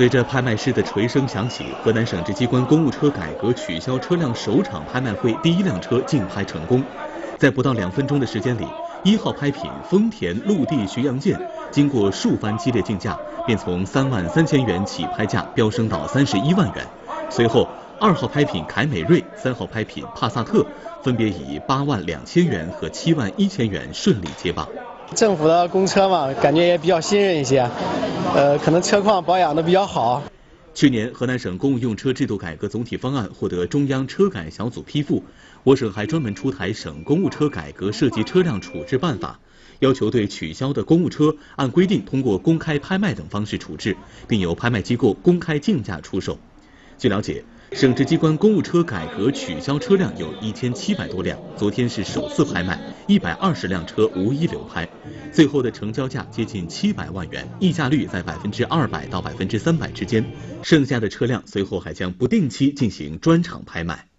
随着拍卖师的锤声响起，河南省直机关公务车改革取消车辆首场拍卖会第一辆车竞拍成功。在不到两分钟的时间里，一号拍品丰田陆地巡洋舰经过数番激烈竞价，便从三万三千元起拍价飙升到三十一万元。随后，二号拍品凯美瑞、三号拍品帕萨特分别以八万两千元和七万一千元顺利接棒。政府的公车嘛，感觉也比较信任一些，呃，可能车况保养的比较好。去年，河南省公务用车制度改革总体方案获得中央车改小组批复，我省还专门出台《省公务车改革涉及车辆处置办法》，要求对取消的公务车按规定通过公开拍卖等方式处置，并由拍卖机构公开竞价出售。据了解。省直机关公务车改革取消车辆有一千七百多辆，昨天是首次拍卖，一百二十辆车无一流拍，最后的成交价接近七百万元，溢价率在百分之二百到百分之三百之间，剩下的车辆随后还将不定期进行专场拍卖。